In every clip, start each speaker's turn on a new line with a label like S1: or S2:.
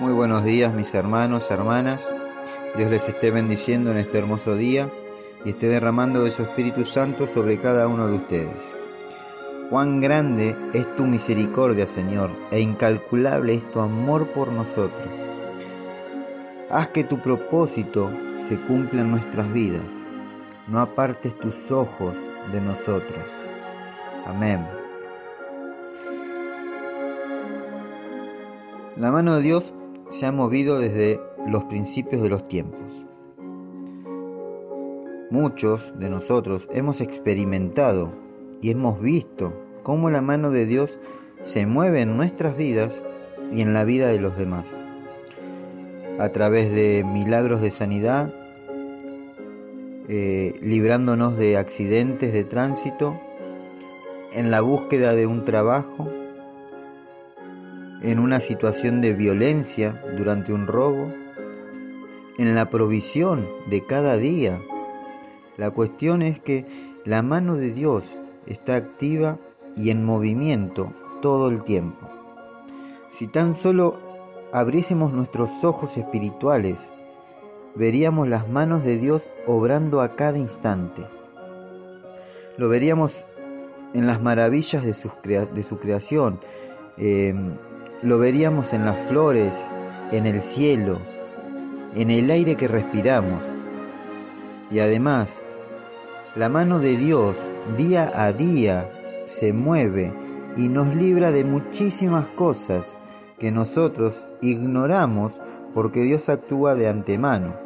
S1: Muy buenos días mis hermanos, hermanas. Dios les esté bendiciendo en este hermoso día y esté derramando de su Espíritu Santo sobre cada uno de ustedes. Cuán grande es tu misericordia, Señor, e incalculable es tu amor por nosotros. Haz que tu propósito se cumpla en nuestras vidas. No apartes tus ojos de nosotros. Amén. La mano de Dios se ha movido desde los principios de los tiempos. Muchos de nosotros hemos experimentado y hemos visto cómo la mano de Dios se mueve en nuestras vidas y en la vida de los demás. A través de milagros de sanidad, eh, librándonos de accidentes de tránsito, en la búsqueda de un trabajo, en una situación de violencia durante un robo, en la provisión de cada día. La cuestión es que la mano de Dios está activa y en movimiento todo el tiempo. Si tan solo abriésemos nuestros ojos espirituales, veríamos las manos de Dios obrando a cada instante. Lo veríamos en las maravillas de su, creación, eh, lo veríamos en las flores, en el cielo, en el aire que respiramos. Y además, la mano de Dios día a día se mueve y nos libra de muchísimas cosas que nosotros ignoramos porque Dios actúa de antemano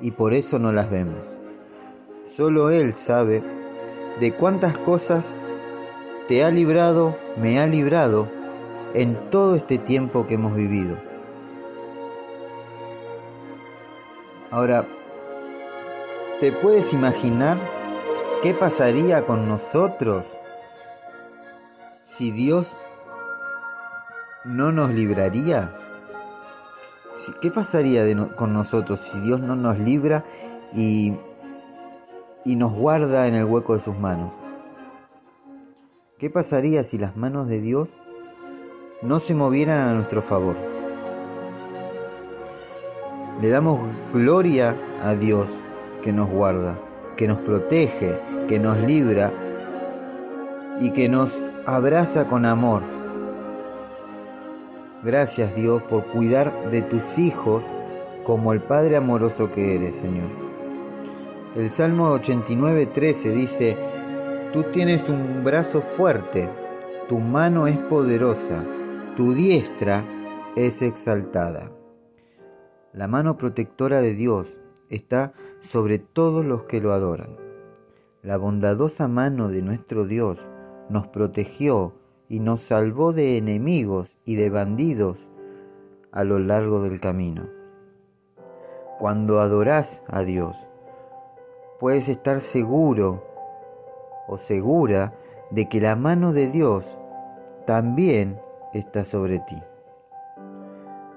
S1: y por eso no las vemos. Solo Él sabe de cuántas cosas te ha librado, me ha librado en todo este tiempo que hemos vivido. Ahora, ¿te puedes imaginar qué pasaría con nosotros si Dios no nos libraría? ¿Qué pasaría con nosotros si Dios no nos libra y, y nos guarda en el hueco de sus manos? ¿Qué pasaría si las manos de Dios no se movieran a nuestro favor. Le damos gloria a Dios que nos guarda, que nos protege, que nos libra y que nos abraza con amor. Gracias Dios por cuidar de tus hijos como el Padre amoroso que eres, Señor. El Salmo 89.13 dice, Tú tienes un brazo fuerte, tu mano es poderosa tu diestra es exaltada. La mano protectora de Dios está sobre todos los que lo adoran. La bondadosa mano de nuestro Dios nos protegió y nos salvó de enemigos y de bandidos a lo largo del camino. Cuando adorás a Dios, puedes estar seguro o segura de que la mano de Dios también está sobre ti.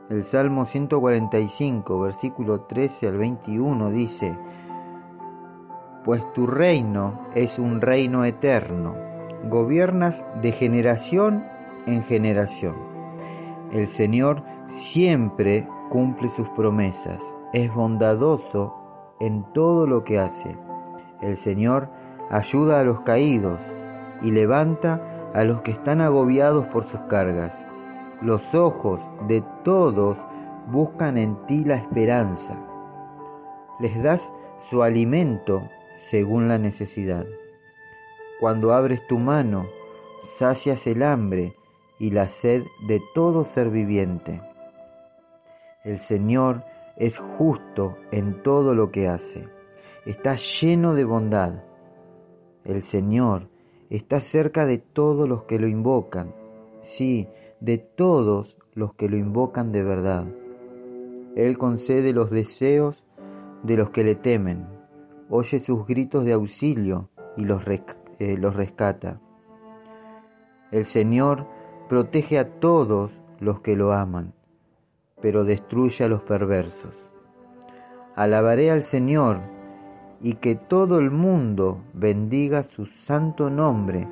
S1: El Salmo 145, versículo 13 al 21 dice, Pues tu reino es un reino eterno, gobiernas de generación en generación. El Señor siempre cumple sus promesas, es bondadoso en todo lo que hace. El Señor ayuda a los caídos y levanta a los que están agobiados por sus cargas. Los ojos de todos buscan en ti la esperanza. Les das su alimento según la necesidad. Cuando abres tu mano, sacias el hambre y la sed de todo ser viviente. El Señor es justo en todo lo que hace. Está lleno de bondad. El Señor está cerca de todos los que lo invocan, sí, de todos los que lo invocan de verdad. Él concede los deseos de los que le temen, oye sus gritos de auxilio y los, eh, los rescata. El Señor protege a todos los que lo aman, pero destruye a los perversos. Alabaré al Señor y que todo el mundo bendiga su santo nombre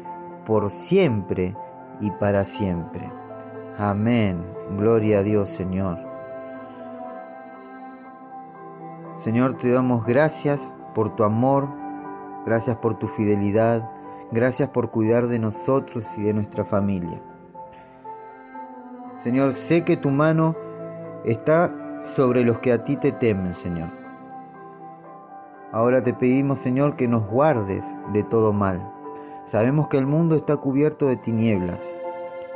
S1: por siempre y para siempre. Amén. Gloria a Dios, Señor. Señor, te damos gracias por tu amor, gracias por tu fidelidad, gracias por cuidar de nosotros y de nuestra familia. Señor, sé que tu mano está sobre los que a ti te temen, Señor. Ahora te pedimos, Señor, que nos guardes de todo mal. Sabemos que el mundo está cubierto de tinieblas.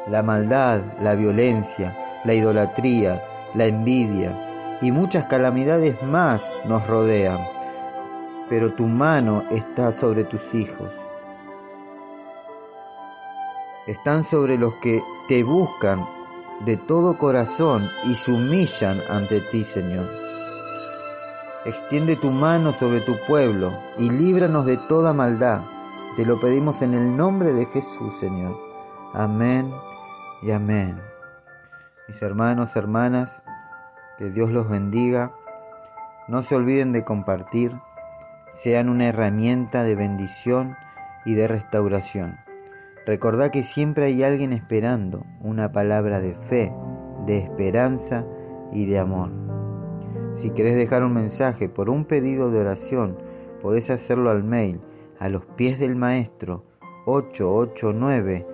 S1: La maldad, la violencia, la idolatría, la envidia y muchas calamidades más nos rodean. Pero tu mano está sobre tus hijos. Están sobre los que te buscan de todo corazón y se humillan ante ti, Señor. Extiende tu mano sobre tu pueblo y líbranos de toda maldad. Te lo pedimos en el nombre de Jesús, Señor. Amén y amén. Mis hermanos, hermanas, que Dios los bendiga. No se olviden de compartir. Sean una herramienta de bendición y de restauración. Recordá que siempre hay alguien esperando una palabra de fe, de esperanza y de amor. Si querés dejar un mensaje por un pedido de oración, podés hacerlo al mail a los pies del maestro 889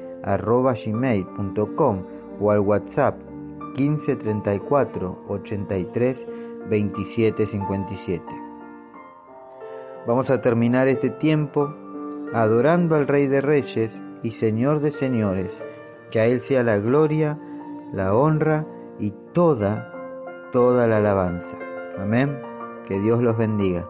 S1: gmail.com o al WhatsApp 1534 83 27 57. Vamos a terminar este tiempo adorando al Rey de Reyes y Señor de señores, que a Él sea la gloria, la honra y toda, toda la alabanza. Amén. Que Dios los bendiga.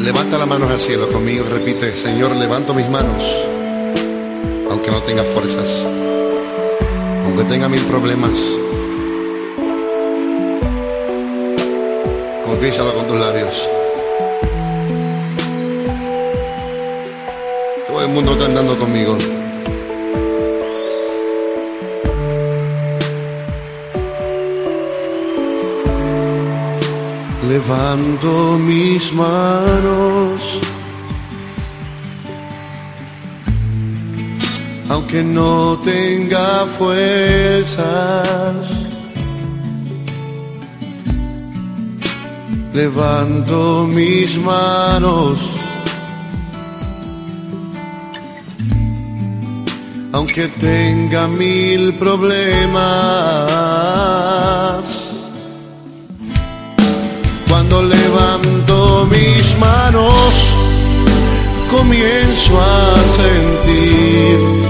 S2: Levanta las manos al cielo conmigo y repite, Señor, levanto mis manos aunque no tenga fuerzas, aunque tenga mil problemas. Confiésalo con tus labios. Todo el mundo cantando conmigo. Levanto mis manos aunque no tenga fuerzas. Levanto mis manos, aunque tenga mil problemas. Cuando levanto mis manos, comienzo a sentir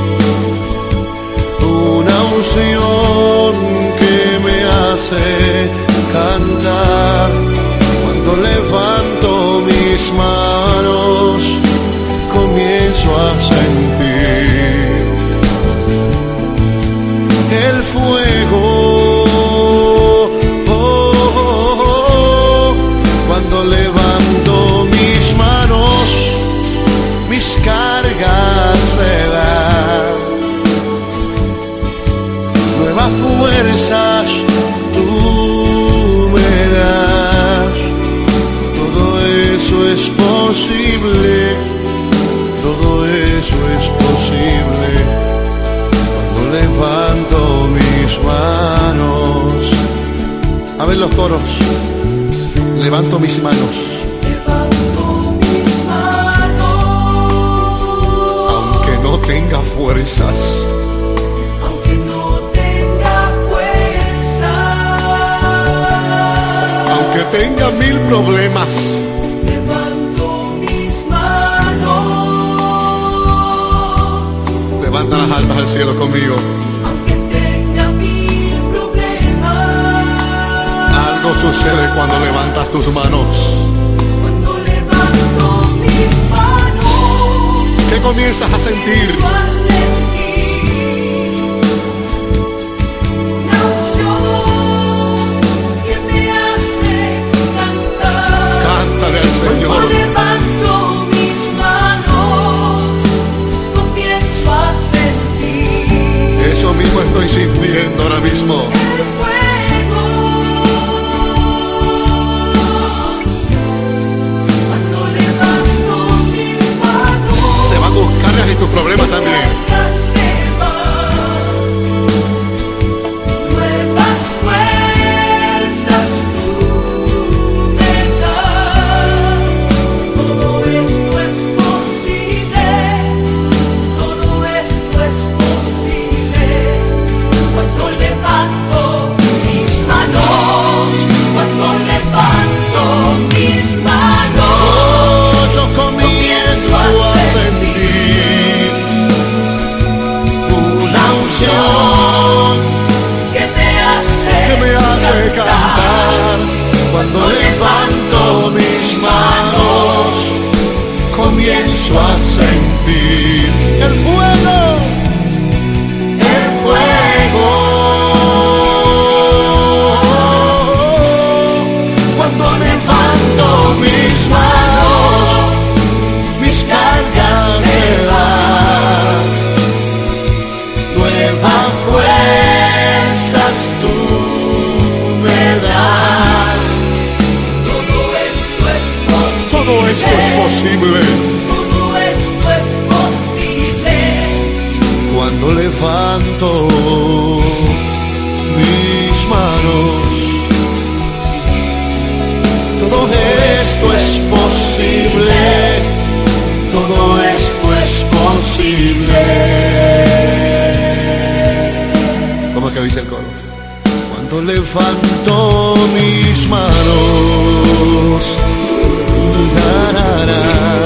S2: que me hace cantar coros, levanto mis manos.
S3: Levanto mis manos.
S2: Aunque no tenga fuerzas tenga mil problemas.
S3: Levanto mis manos.
S2: Levanta las almas al cielo conmigo. Sucede cuando levantas tus manos.
S3: Cuando levanto mis manos.
S2: ¿Qué comienzas a sentir? Posible.
S3: Todo esto es posible.
S2: Cuando levanto mis manos. Todo esto es posible. Todo esto es posible. ¿Cómo es que dice el coro? Cuando levanto mis manos. na na na.